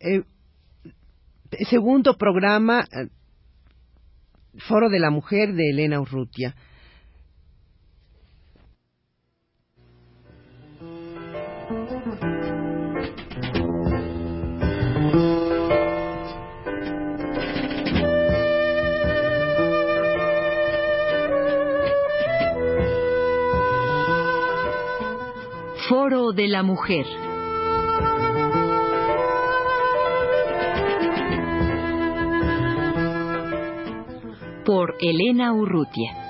eh, segundo programa, eh, Foro de la Mujer de Elena Urrutia. Foro de la Mujer. Por Elena Urrutia.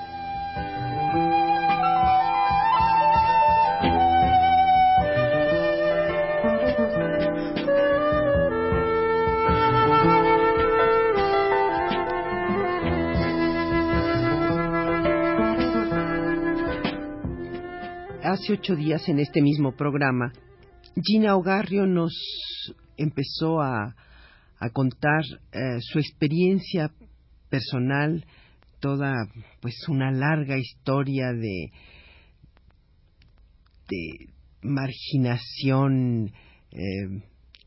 hace ocho días en este mismo programa, Gina Ogarrio nos empezó a, contar eh, su experiencia personal, toda pues una larga historia de, de marginación eh,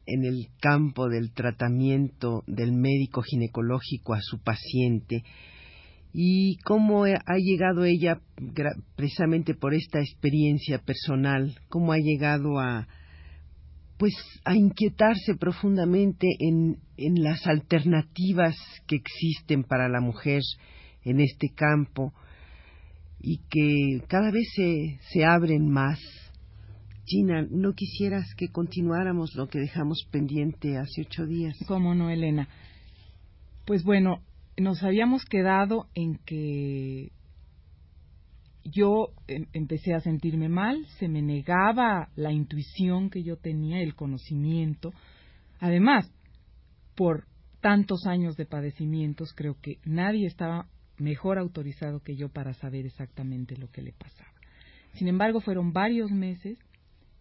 en el campo del tratamiento del médico ginecológico a su paciente. Y cómo ha llegado ella precisamente por esta experiencia personal, cómo ha llegado a pues a inquietarse profundamente en, en las alternativas que existen para la mujer en este campo y que cada vez se, se abren más. Gina, ¿no quisieras que continuáramos lo que dejamos pendiente hace ocho días? ¿Cómo no, Elena? Pues bueno, nos habíamos quedado en que yo em, empecé a sentirme mal, se me negaba la intuición que yo tenía, el conocimiento. Además, por tantos años de padecimientos, creo que nadie estaba mejor autorizado que yo para saber exactamente lo que le pasaba. Sin embargo, fueron varios meses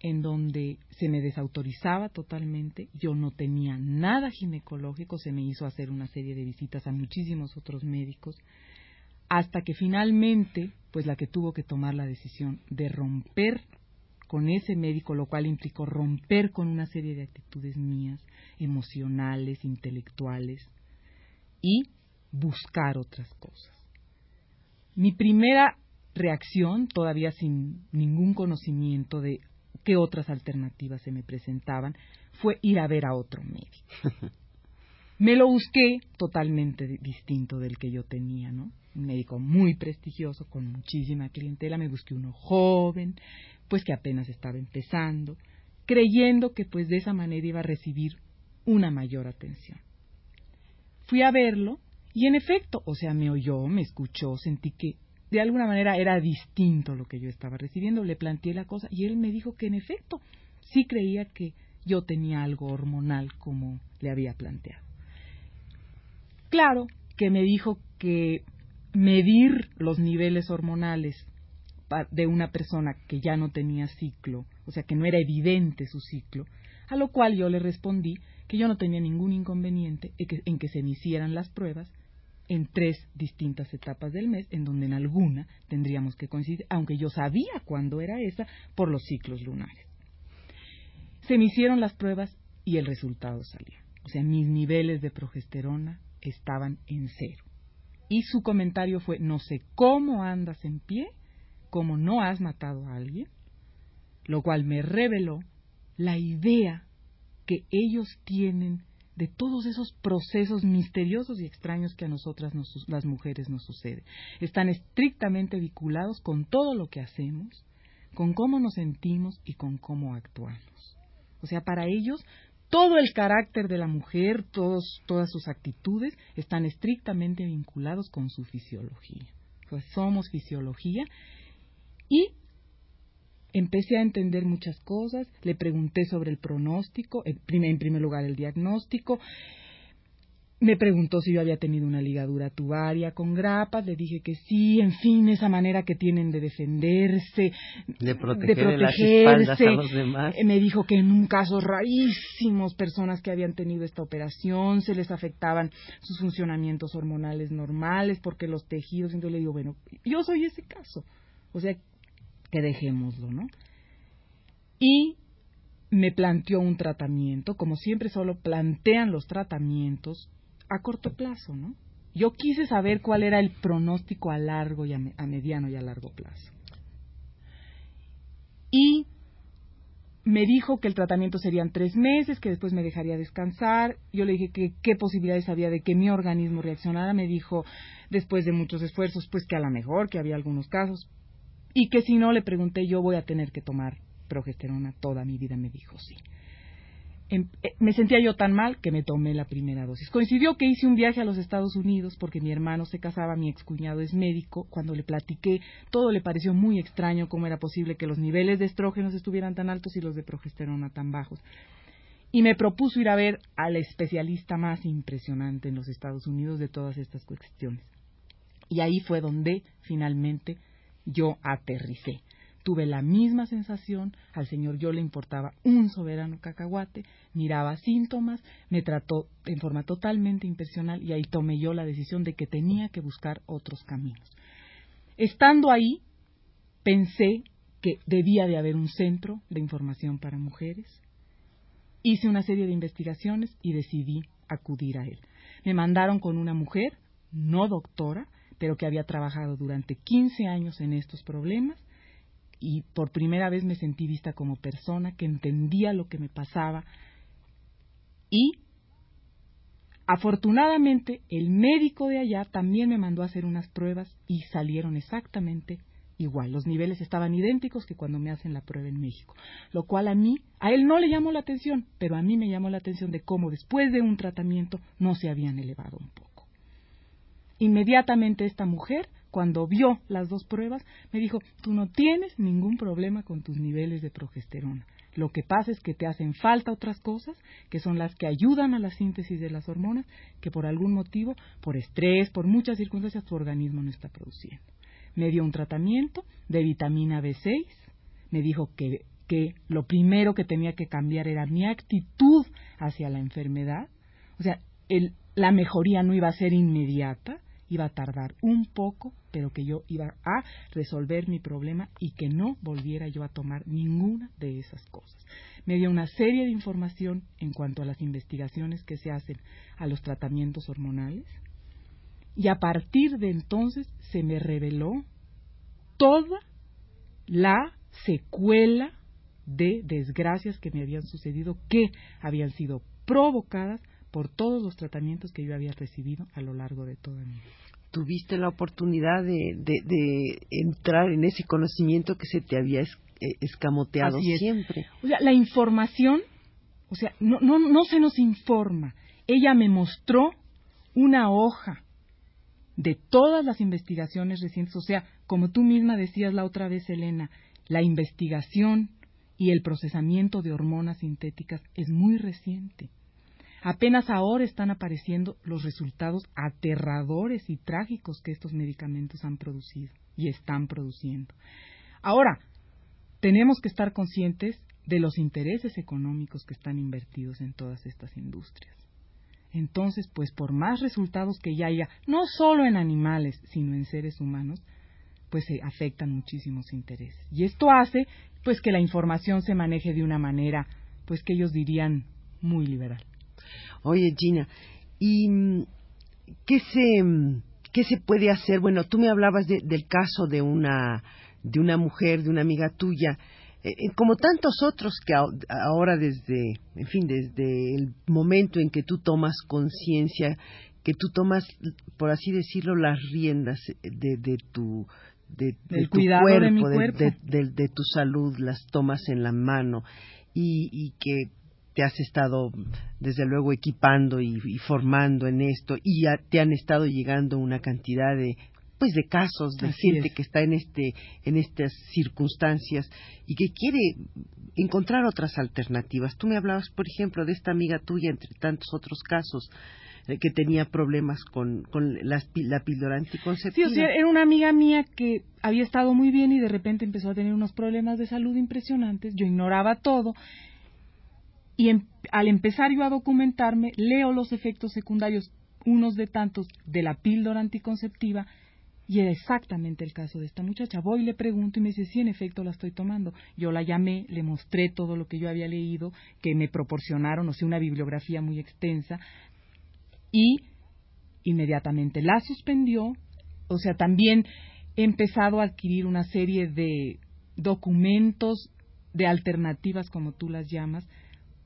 en donde se me desautorizaba totalmente, yo no tenía nada ginecológico, se me hizo hacer una serie de visitas a muchísimos otros médicos, hasta que finalmente, pues la que tuvo que tomar la decisión de romper con ese médico, lo cual implicó romper con una serie de actitudes mías, emocionales, intelectuales, y buscar otras cosas. Mi primera reacción, todavía sin ningún conocimiento de qué otras alternativas se me presentaban, fue ir a ver a otro médico. Me lo busqué totalmente distinto del que yo tenía, ¿no? Un médico muy prestigioso, con muchísima clientela, me busqué uno joven, pues que apenas estaba empezando, creyendo que pues de esa manera iba a recibir una mayor atención. Fui a verlo y en efecto, o sea, me oyó, me escuchó, sentí que de alguna manera era distinto lo que yo estaba recibiendo. Le planteé la cosa y él me dijo que en efecto sí creía que yo tenía algo hormonal como le había planteado. Claro que me dijo que medir los niveles hormonales de una persona que ya no tenía ciclo, o sea que no era evidente su ciclo, a lo cual yo le respondí que yo no tenía ningún inconveniente en que se me hicieran las pruebas en tres distintas etapas del mes, en donde en alguna tendríamos que coincidir, aunque yo sabía cuándo era esa, por los ciclos lunares. Se me hicieron las pruebas y el resultado salió. O sea, mis niveles de progesterona estaban en cero. Y su comentario fue, no sé cómo andas en pie, cómo no has matado a alguien, lo cual me reveló la idea que ellos tienen de todos esos procesos misteriosos y extraños que a nosotras las mujeres nos sucede. Están estrictamente vinculados con todo lo que hacemos, con cómo nos sentimos y con cómo actuamos. O sea, para ellos todo el carácter de la mujer, todas sus actitudes están estrictamente vinculados con su fisiología. Pues somos fisiología y empecé a entender muchas cosas, le pregunté sobre el pronóstico, en primer lugar el diagnóstico, me preguntó si yo había tenido una ligadura tubaria con grapas, le dije que sí, en fin, esa manera que tienen de defenderse, de, protegerse. a los demás. Me dijo que en un caso rarísimos, personas que habían tenido esta operación, se les afectaban sus funcionamientos hormonales normales porque los tejidos, entonces le digo, bueno, yo soy ese caso. O sea, que dejémoslo, ¿no? Y me planteó un tratamiento, como siempre solo plantean los tratamientos a corto plazo, ¿no? Yo quise saber cuál era el pronóstico a largo y a, mediano y a largo plazo. Y me dijo que el tratamiento serían tres meses, que después me dejaría descansar. Yo le dije que qué posibilidades había de que mi organismo reaccionara. Me dijo, después de muchos esfuerzos, pues que a lo mejor, que había algunos casos. Y que si no, le pregunté, yo voy a tener que tomar progesterona toda mi vida. Me dijo, sí. Em, eh, me sentía yo tan mal que me tomé la primera dosis. Coincidió que hice un viaje a los Estados Unidos porque mi hermano se casaba, mi excuñado es médico. Cuando le platiqué, todo le pareció muy extraño cómo era posible que los niveles de estrógenos estuvieran tan altos y los de progesterona tan bajos. Y me propuso ir a ver al especialista más impresionante en los Estados Unidos de todas estas cuestiones. Y ahí fue donde finalmente yo aterricé tuve la misma sensación, al señor yo le importaba un soberano cacahuate, miraba síntomas, me trató en forma totalmente impersonal y ahí tomé yo la decisión de que tenía que buscar otros caminos. Estando ahí, pensé que debía de haber un centro de información para mujeres. Hice una serie de investigaciones y decidí acudir a él. Me mandaron con una mujer, no doctora, pero que había trabajado durante 15 años en estos problemas y por primera vez me sentí vista como persona, que entendía lo que me pasaba y afortunadamente el médico de allá también me mandó a hacer unas pruebas y salieron exactamente igual. Los niveles estaban idénticos que cuando me hacen la prueba en México. Lo cual a mí, a él no le llamó la atención, pero a mí me llamó la atención de cómo después de un tratamiento no se habían elevado un poco. Inmediatamente esta mujer cuando vio las dos pruebas, me dijo, tú no tienes ningún problema con tus niveles de progesterona. Lo que pasa es que te hacen falta otras cosas, que son las que ayudan a la síntesis de las hormonas, que por algún motivo, por estrés, por muchas circunstancias, tu organismo no está produciendo. Me dio un tratamiento de vitamina B6, me dijo que, que lo primero que tenía que cambiar era mi actitud hacia la enfermedad. O sea, el, la mejoría no iba a ser inmediata, iba a tardar un poco, pero que yo iba a resolver mi problema y que no volviera yo a tomar ninguna de esas cosas. Me dio una serie de información en cuanto a las investigaciones que se hacen a los tratamientos hormonales y a partir de entonces se me reveló toda la secuela de desgracias que me habían sucedido, que habían sido provocadas por todos los tratamientos que yo había recibido a lo largo de toda mi vida tuviste la oportunidad de, de, entrar en ese conocimiento que se te había eh, escamoteado siempre. O sea, la información, o sea, no, no, no se nos informa. Ella me mostró una hoja de todas las investigaciones recientes, o sea, como tú misma decías la otra vez, Elena, la investigación y el procesamiento de hormonas sintéticas es muy reciente. Apenas ahora están apareciendo los resultados aterradores y trágicos que estos medicamentos han producido y están produciendo. Ahora, tenemos que estar conscientes de los intereses económicos que están invertidos en todas estas industrias. Entonces, pues por más resultados que ya haya, no solo en animales, sino en seres humanos, pues se afectan muchísimos intereses. Y esto hace pues que la información se maneje de una manera, pues que ellos dirían muy liberal. Oye, Gina, ¿y mm, qué se, mm, qué se puede hacer? Bueno, tú me hablabas del caso de una, de una mujer, de una amiga tuya, eh, eh, como tantos otros que ahora desde, en fin, desde el momento en que tú tomas conciencia, que tú tomas, por así decirlo, las riendas de, de tu de, tu cuerpo, de, de, tu salud, las tomas en la mano y, y que te has estado desde luego equipando y, formando en esto y ya te han estado llegando una cantidad de pues de casos de gente que está en este en estas circunstancias y que quiere encontrar otras alternativas. Tú me hablabas, por ejemplo, de esta amiga tuya entre tantos otros casos eh, que tenía problemas con, con la, píldora anticonceptiva. Sí, o sea, era una amiga mía que había estado muy bien y de repente empezó a tener unos problemas de salud impresionantes. Yo ignoraba todo y em, al empezar yo a documentarme, leo los efectos secundarios, unos de tantos, de la píldora anticonceptiva, Y era exactamente el caso de esta muchacha. Voy y le pregunto y me dice, sí, en efecto la estoy tomando. Yo la llamé, le mostré todo lo que yo había leído, que me proporcionaron, o sea, una bibliografía muy extensa, y inmediatamente la suspendió. O sea, también he empezado a adquirir una serie de documentos de alternativas, como tú las llamas,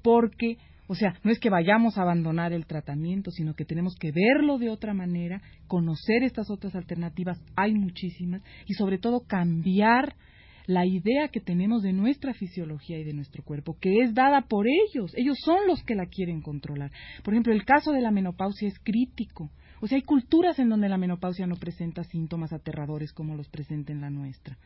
porque o sea, no es que vayamos a abandonar el tratamiento, sino que tenemos que verlo de otra manera, conocer estas otras alternativas, hay muchísimas, y sobre todo cambiar la idea que tenemos de nuestra fisiología y de nuestro cuerpo, que es dada por ellos. Ellos son los que la quieren controlar. Por ejemplo, el caso de la menopausia es crítico. O sea, hay culturas en donde la menopausia no presenta síntomas aterradores como los presenta en la nuestra.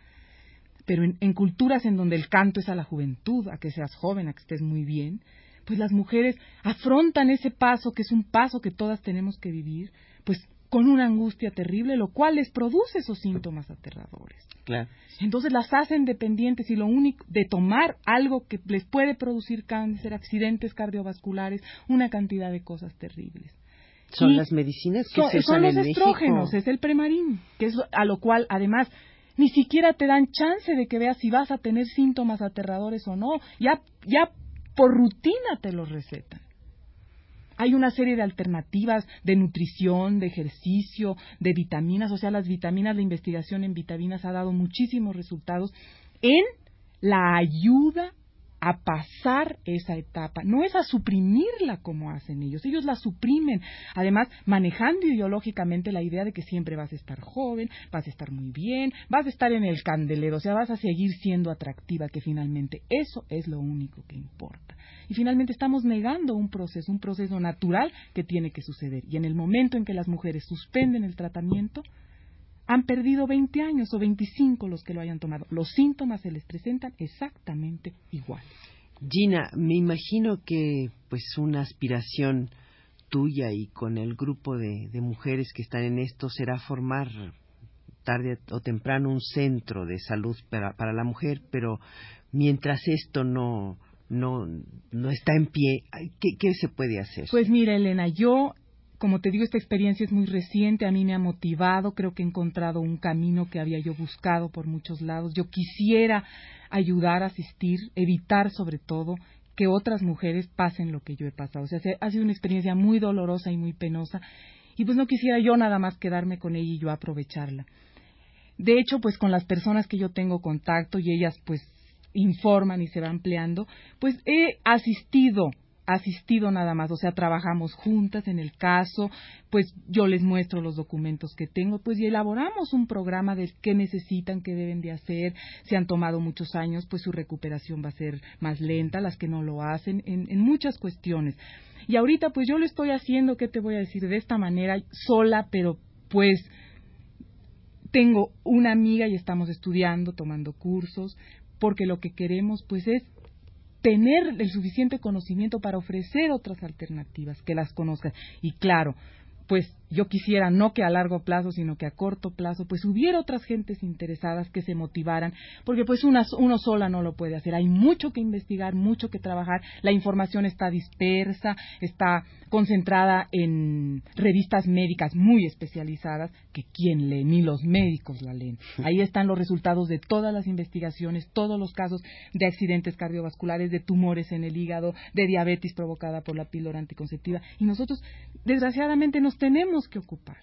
Pero en, en culturas en donde el canto es a la juventud, a que seas joven, a que estés muy bien, pues las mujeres afrontan ese paso, que es un paso que todas tenemos que vivir, pues con una angustia terrible, lo cual les produce esos síntomas aterradores. Claro. Entonces las hacen dependientes y lo único de tomar algo que les puede producir cáncer, accidentes cardiovasculares, una cantidad de cosas terribles. Son las medicinas que son, se son usan los en estrógenos, México. es el premarín, que es a lo cual además ni siquiera te dan chance de que veas si vas a tener síntomas aterradores o no. Ya ya por rutina te los recetan. Hay una serie de alternativas de nutrición, de ejercicio, de vitaminas, o sea, las vitaminas, la investigación en vitaminas ha dado muchísimos resultados en la ayuda a pasar esa etapa, no es a suprimirla como hacen ellos, ellos la suprimen, además manejando ideológicamente la idea de que siempre vas a estar joven, vas a estar muy bien, vas a estar en el candelero, o sea, vas a seguir siendo atractiva, que finalmente eso es lo único que importa. Y finalmente estamos negando un proceso, un proceso natural que tiene que suceder. Y en el momento en que las mujeres suspenden el tratamiento, han perdido 20 años o 25 los que lo hayan tomado. Los síntomas se les presentan exactamente igual. Gina, me imagino que pues una aspiración tuya y con el grupo de, de mujeres que están en esto será formar tarde o temprano un centro de salud para, para la mujer, pero mientras esto no, no, no está en pie, ¿qué, ¿qué se puede hacer? Pues mira, Elena, yo como te digo, esta experiencia es muy reciente, a mí me ha motivado, creo que he encontrado un camino que había yo buscado por muchos lados. Yo quisiera ayudar, asistir, evitar sobre todo que otras mujeres pasen lo que yo he pasado. O sea, ha sido una experiencia muy dolorosa y muy penosa y pues no quisiera yo nada más quedarme con ella y yo aprovecharla. De hecho, pues con las personas que yo tengo contacto y ellas pues informan y se van empleando, pues he asistido asistido nada más, o sea, trabajamos juntas en el caso, pues yo les muestro los documentos que tengo, pues y elaboramos un programa de qué necesitan, qué deben de hacer, si han tomado muchos años, pues su recuperación va a ser más lenta, las que no lo hacen, en, en muchas cuestiones. Y ahorita pues yo lo estoy haciendo, ¿qué te voy a decir? De esta manera, sola, pero pues tengo una amiga y estamos estudiando, tomando cursos, porque lo que queremos pues es tener el suficiente conocimiento para ofrecer otras alternativas, que las conozcan. Y claro, pues yo quisiera no que a largo plazo, sino que a corto plazo, pues hubiera otras gentes interesadas que se motivaran, porque pues una, uno sola no lo puede hacer. Hay mucho que investigar, mucho que trabajar. La información está dispersa, está concentrada en revistas médicas muy especializadas, que quién lee, ni los médicos la leen. Ahí están los resultados de todas las investigaciones, todos los casos de accidentes cardiovasculares, de tumores en el hígado, de diabetes provocada por la píldora anticonceptiva. Y nosotros, desgraciadamente, nos tenemos que ocupar.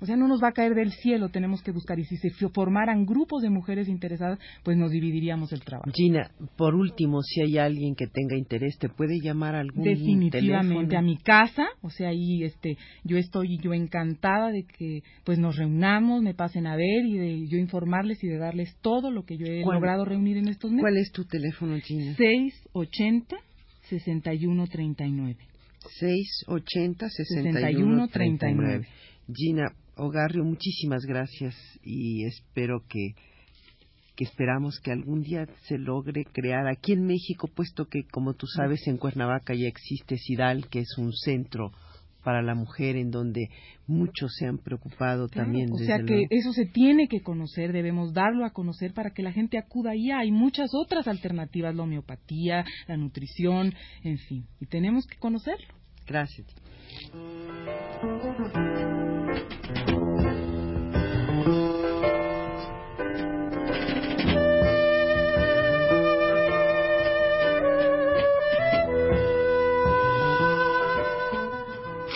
O sea, no nos va a caer del cielo, tenemos que buscar. Y si se formaran grupos de mujeres interesadas, pues nos dividiríamos el trabajo. Gina, por último, si hay alguien que tenga interés, ¿te puede llamar algún Definitivamente, teléfono? a mi casa. O sea, ahí este, yo estoy yo encantada de que pues nos reunamos, me pasen a ver y de yo informarles y de darles todo lo que yo he ¿Cuál- logrado reunir en estos meses. ¿Cuál es tu teléfono, Gina? 680 6139. 680 61 6139. Gina Ogarrio, muchísimas gracias y espero que que esperamos que algún día se logre crear aquí en México, puesto que, como tú sabes, en Cuernavaca ya existe SIDAL, que es un centro para la mujer en donde muchos se han preocupado Claro, también. o desde sea que luego. eso se tiene que conocer, debemos darlo a conocer para que la gente acuda ahí. Hay muchas otras alternativas, la homeopatía, la nutrición, en fin, y tenemos que conocerlo. Gracias.